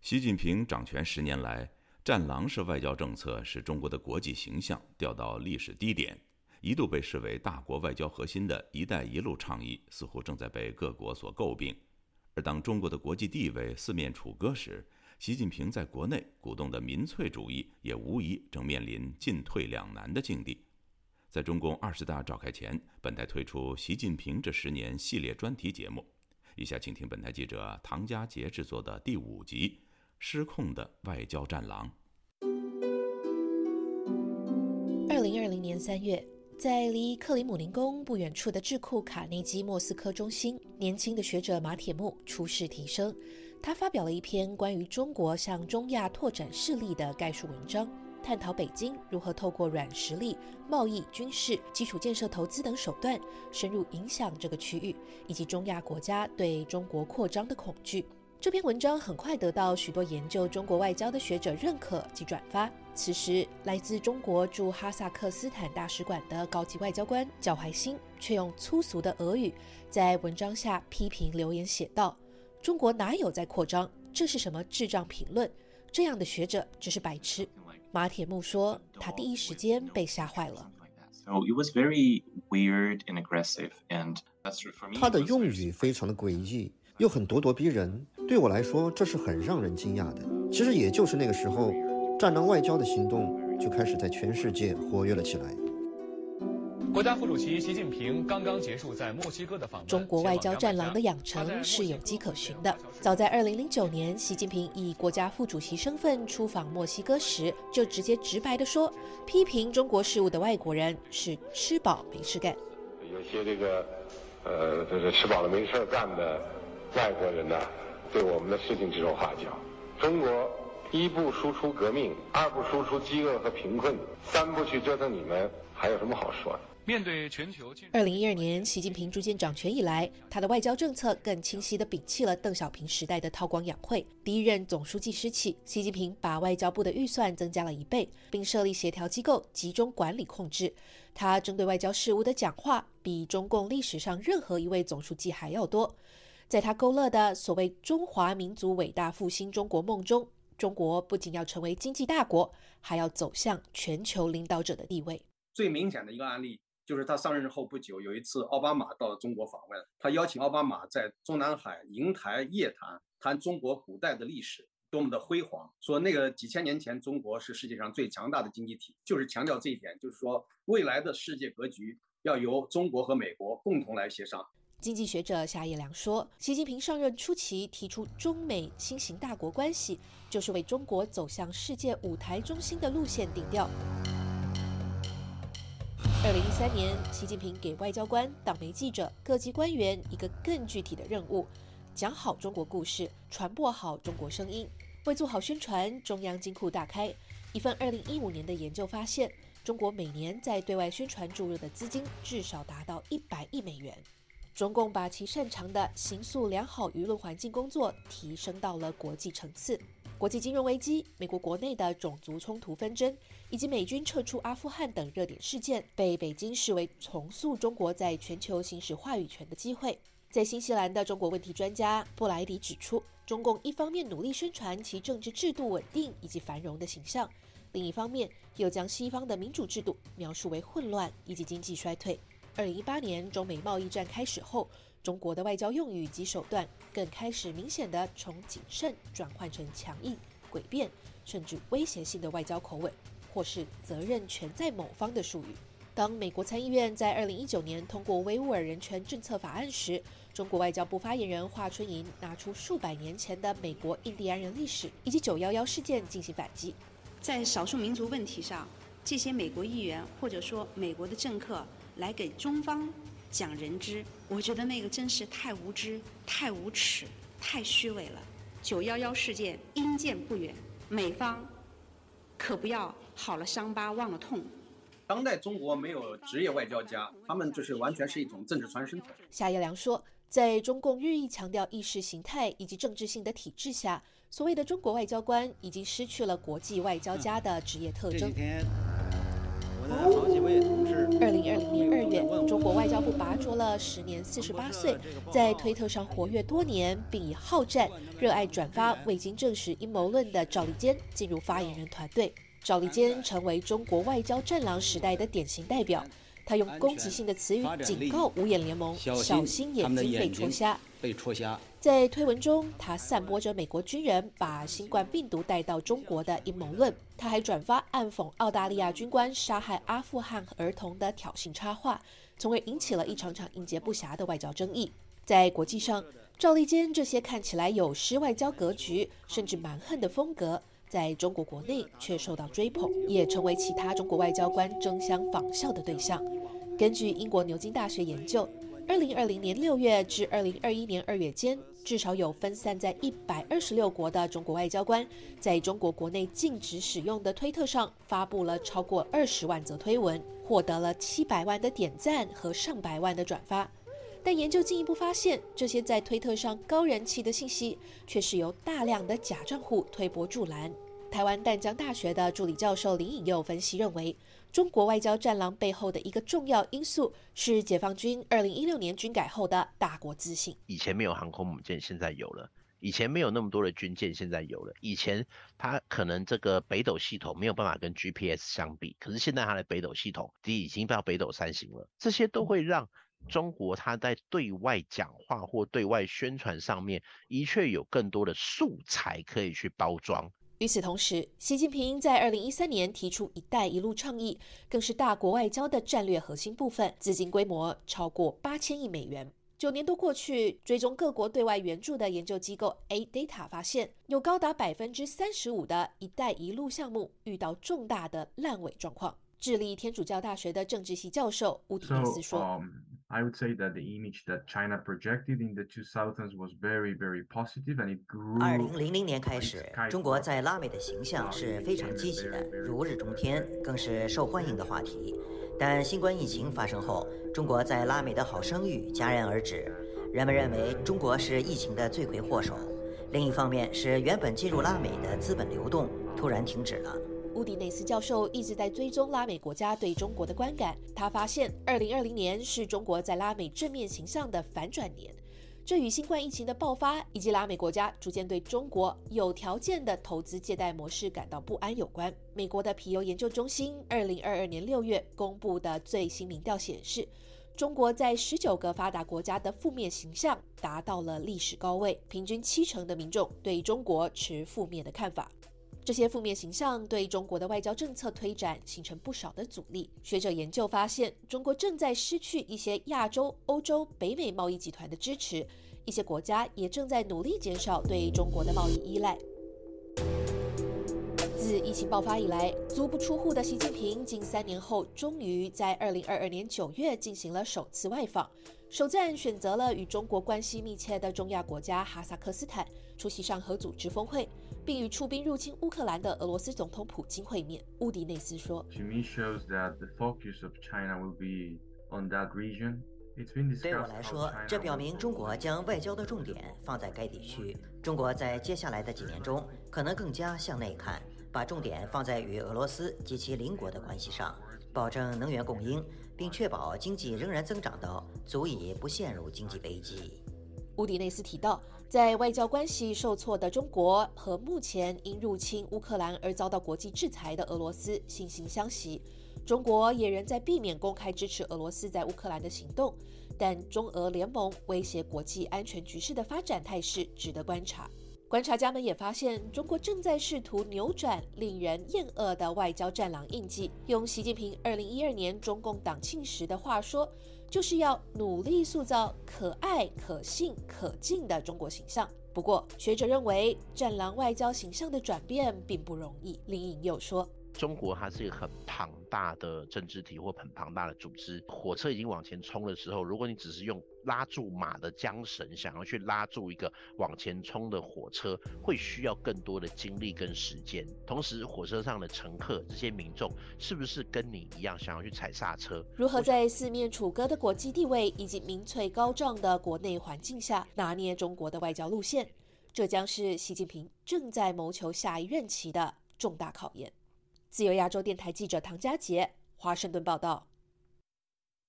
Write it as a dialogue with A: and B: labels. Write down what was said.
A: 习近平掌权十年来，战狼式外交政策使中国的国际形象掉到历史低点，一度被视为大国外交核心的一带一路倡议似乎正在被各国所诟病。而当中国的国际地位四面楚歌时，习近平在国内鼓动的民粹主义也无疑正面临进退两难的境地。在中共二十大召开前，本台推出《习近平这十年》系列专题节目。以下请听本台记者唐佳杰制作的第五集《失控的外交战狼》。
B: 二零二零年三月。在离克里姆林宫不远处的智库卡内基莫斯科中心，年轻的学者马铁木出世提升。他发表了一篇关于中国向中亚拓展势力的概述文章，探讨北京如何透过软实力、贸易、军事、基础建设投资等手段，深入影响这个区域，以及中亚国家对中国扩张的恐惧。这篇文章很快得到许多研究中国外交的学者认可及转发。此时，来自中国驻哈萨克斯坦大使馆的高级外交官脚怀新却用粗俗的俄语在文章下批评留言写道：“中国哪有在扩张？这是什么智障评论？这样的学者只是白痴。”马铁木说，他第一时间被吓坏了。
C: 他的用语非常的诡异。又很咄咄逼人，对我来说这是很让人惊讶的。其实也就是那个时候，战狼外交的行动就开始在全世界活跃了起来。
D: 国家副主席习近平刚刚结束在墨西哥的访问。
B: 中国外交战狼的养成是有迹可循的。早在2009年，习近平以国家副主席身份出访墨西哥时，就直接直白地说，批评中国事务的外国人是吃饱没事干。
E: 有些这个，呃，就是吃饱了没事干的。外国人呢，对我们的事情指手画脚。中国一不输出革命，二不输出饥饿和贫困，三不去折腾你们，还有什么好说的？
D: 面对全球，
B: 二零一二年，习近平逐渐掌权以来，他的外交政策更清晰地摒弃了邓小平时代的韬光养晦。第一任总书记时期，习近平把外交部的预算增加了一倍，并设立协调机构，集中管理控制。他针对外交事务的讲话，比中共历史上任何一位总书记还要多。在他勾勒的所谓中华民族伟大复兴中国梦中，中国不仅要成为经济大国，还要走向全球领导者的地位。
F: 最明显的一个案例就是他上任后不久，有一次奥巴马到了中国访问，他邀请奥巴马在中南海瀛台夜谈，谈中国古代的历史多么的辉煌，说那个几千年前中国是世界上最强大的经济体，就是强调这一点，就是说未来的世界格局要由中国和美国共同来协商。
B: 经济学者夏叶良说：“习近平上任初期提出中美新型大国关系，就是为中国走向世界舞台中心的路线定调。”二零一三年，习近平给外交官、党媒记者、各级官员一个更具体的任务：讲好中国故事，传播好中国声音。为做好宣传，中央金库大开。一份二零一五年的研究发现，中国每年在对外宣传注入的资金至少达到一百亿美元。中共把其擅长的形塑良好舆论环境工作提升到了国际层次。国际金融危机、美国国内的种族冲突纷争以及美军撤出阿富汗等热点事件，被北京视为重塑中国在全球行使话语权的机会。在新西兰的中国问题专家布莱迪指出，中共一方面努力宣传其政治制度稳定以及繁荣的形象，另一方面又将西方的民主制度描述为混乱以及经济衰退。二零一八年中美贸易战开始后，中国的外交用语及手段更开始明显的从谨慎转换成强硬、诡辩，甚至威胁性的外交口吻，或是责任全在某方的术语。当美国参议院在二零一九年通过维吾尔人权政策法案时，中国外交部发言人华春莹拿出数百年前的美国印第安人历史以及九幺幺事件进行反击。
G: 在少数民族问题上，这些美国议员或者说美国的政客。来给中方讲人知，我觉得那个真是太无知、太无耻、太虚伪了。九幺幺事件因见不远，美方可不要好了伤疤忘了痛。
F: 当代中国没有职业外交家，他们就是完全是一种政治传声筒。
B: 夏叶良说，在中共日益强调意识形态以及政治性的体制下，所谓的中国外交官已经失去了国际外交家的职业特征。二零二零年二月，中国外交部拔擢了时年四十八岁，在推特上活跃多年，并以好战、热爱转发未经证实阴谋论的赵立坚进入发言人团队。赵立坚成为中国外交战狼时代的典型代表。他用攻击性的词语警告五眼联盟，小心眼睛被戳瞎。
H: 被戳瞎。
B: 在推文中，他散播着美国军人把新冠病毒带到中国的阴谋论。他还转发暗讽澳大利亚军官杀害阿富汗儿童的挑衅插画，从而引起了一场场应接不暇的外交争议。在国际上，赵立坚这些看起来有失外交格局甚至蛮横的风格，在中国国内却受到追捧，也成为其他中国外交官争相仿效的对象。根据英国牛津大学研究。二零二零年六月至二零二一年二月间，至少有分散在一百二十六国的中国外交官，在中国国内禁止使用的推特上发布了超过二十万则推文，获得了七百万的点赞和上百万的转发。但研究进一步发现，这些在推特上高人气的信息，却是由大量的假账户推波助澜。台湾淡江大学的助理教授林颖佑分析认为。中国外交战狼背后的一个重要因素是解放军二零一六年军改后的大国自信。
I: 以前没有航空母舰，现在有了；以前没有那么多的军舰，现在有了。以前它可能这个北斗系统没有办法跟 GPS 相比，可是现在它的北斗系统已经到北斗三型了。这些都会让中国它在对外讲话或对外宣传上面，的确有更多的素材可以去包装。
B: 与此同时，习近平在二零一三年提出“一带一路”倡议，更是大国外交的战略核心部分，资金规模超过八千亿美元。九年多过去，追踪各国对外援助的研究机构 A Data 发现，有高达百分之三十五的一带一路项目遇到重大的烂尾状况。智利天主教大学的政治系教授乌迪内斯说。
J: I would say that the image that China projected in the 2000s was very, very positive, and it grew.
K: 二零零零年开始，中国在拉美的形象是非常积极的，如日中天，更是受欢迎的话题。但新冠疫情发生后，中国在拉美的好声誉戛然而止，人们认为中国是疫情的罪魁祸首。另一方面是原本进入拉美的资本流动突然停止了。
B: 乌迪内斯教授一直在追踪拉美国家对中国的观感。他发现，2020年是中国在拉美正面形象的反转年，这与新冠疫情的爆发以及拉美国家逐渐对中国有条件的投资借贷模式感到不安有关。美国的皮尤研究中心2022年6月公布的最新民调显示，中国在19个发达国家的负面形象达到了历史高位，平均七成的民众对中国持负面的看法。这些负面形象对中国的外交政策推展形成不少的阻力。学者研究发现，中国正在失去一些亚洲、欧洲、北美贸易集团的支持，一些国家也正在努力减少对中国的贸易依赖。自疫情爆发以来，足不出户的习近平，近三年后终于在二零二二年九月进行了首次外访，首站选择了与中国关系密切的中亚国家哈萨克斯坦，出席上合组织峰会。并与出兵入侵乌克兰的俄罗斯总统普京会面。乌迪内斯说：“
K: 对我来说，这表明中国将外交的重点放在该地区。中国在接下来的几年中，可能更加向内看，把重点放在与俄罗斯及其邻国的关系上，保证能源供应，并确保经济仍然增长到足以不陷入经济危机。”
B: 乌迪内斯提到。在外交关系受挫的中国和目前因入侵乌克兰而遭到国际制裁的俄罗斯惺惺相惜，中国也仍在避免公开支持俄罗斯在乌克兰的行动，但中俄联盟威胁国际安全局势的发展态势值得观察。观察家们也发现，中国正在试图扭转令人厌恶的外交战狼印记，用习近平2012年中共党庆时的话说。就是要努力塑造可爱、可信、可敬的中国形象。不过，学者认为，战狼外交形象的转变并不容易。林颖又说。
I: 中国它是一个很庞大的政治体或很庞大的组织，火车已经往前冲的时候，如果你只是用拉住马的缰绳，想要去拉住一个往前冲的火车，会需要更多的精力跟时间。同时，火车上的乘客这些民众是不是跟你一样想要去踩刹车？
B: 如何在四面楚歌的国际地位以及民粹高涨的国内环境下拿捏中国的外交路线？这将是习近平正在谋求下一任期的重大考验。自由亚洲电台记者唐佳杰，华盛顿报道。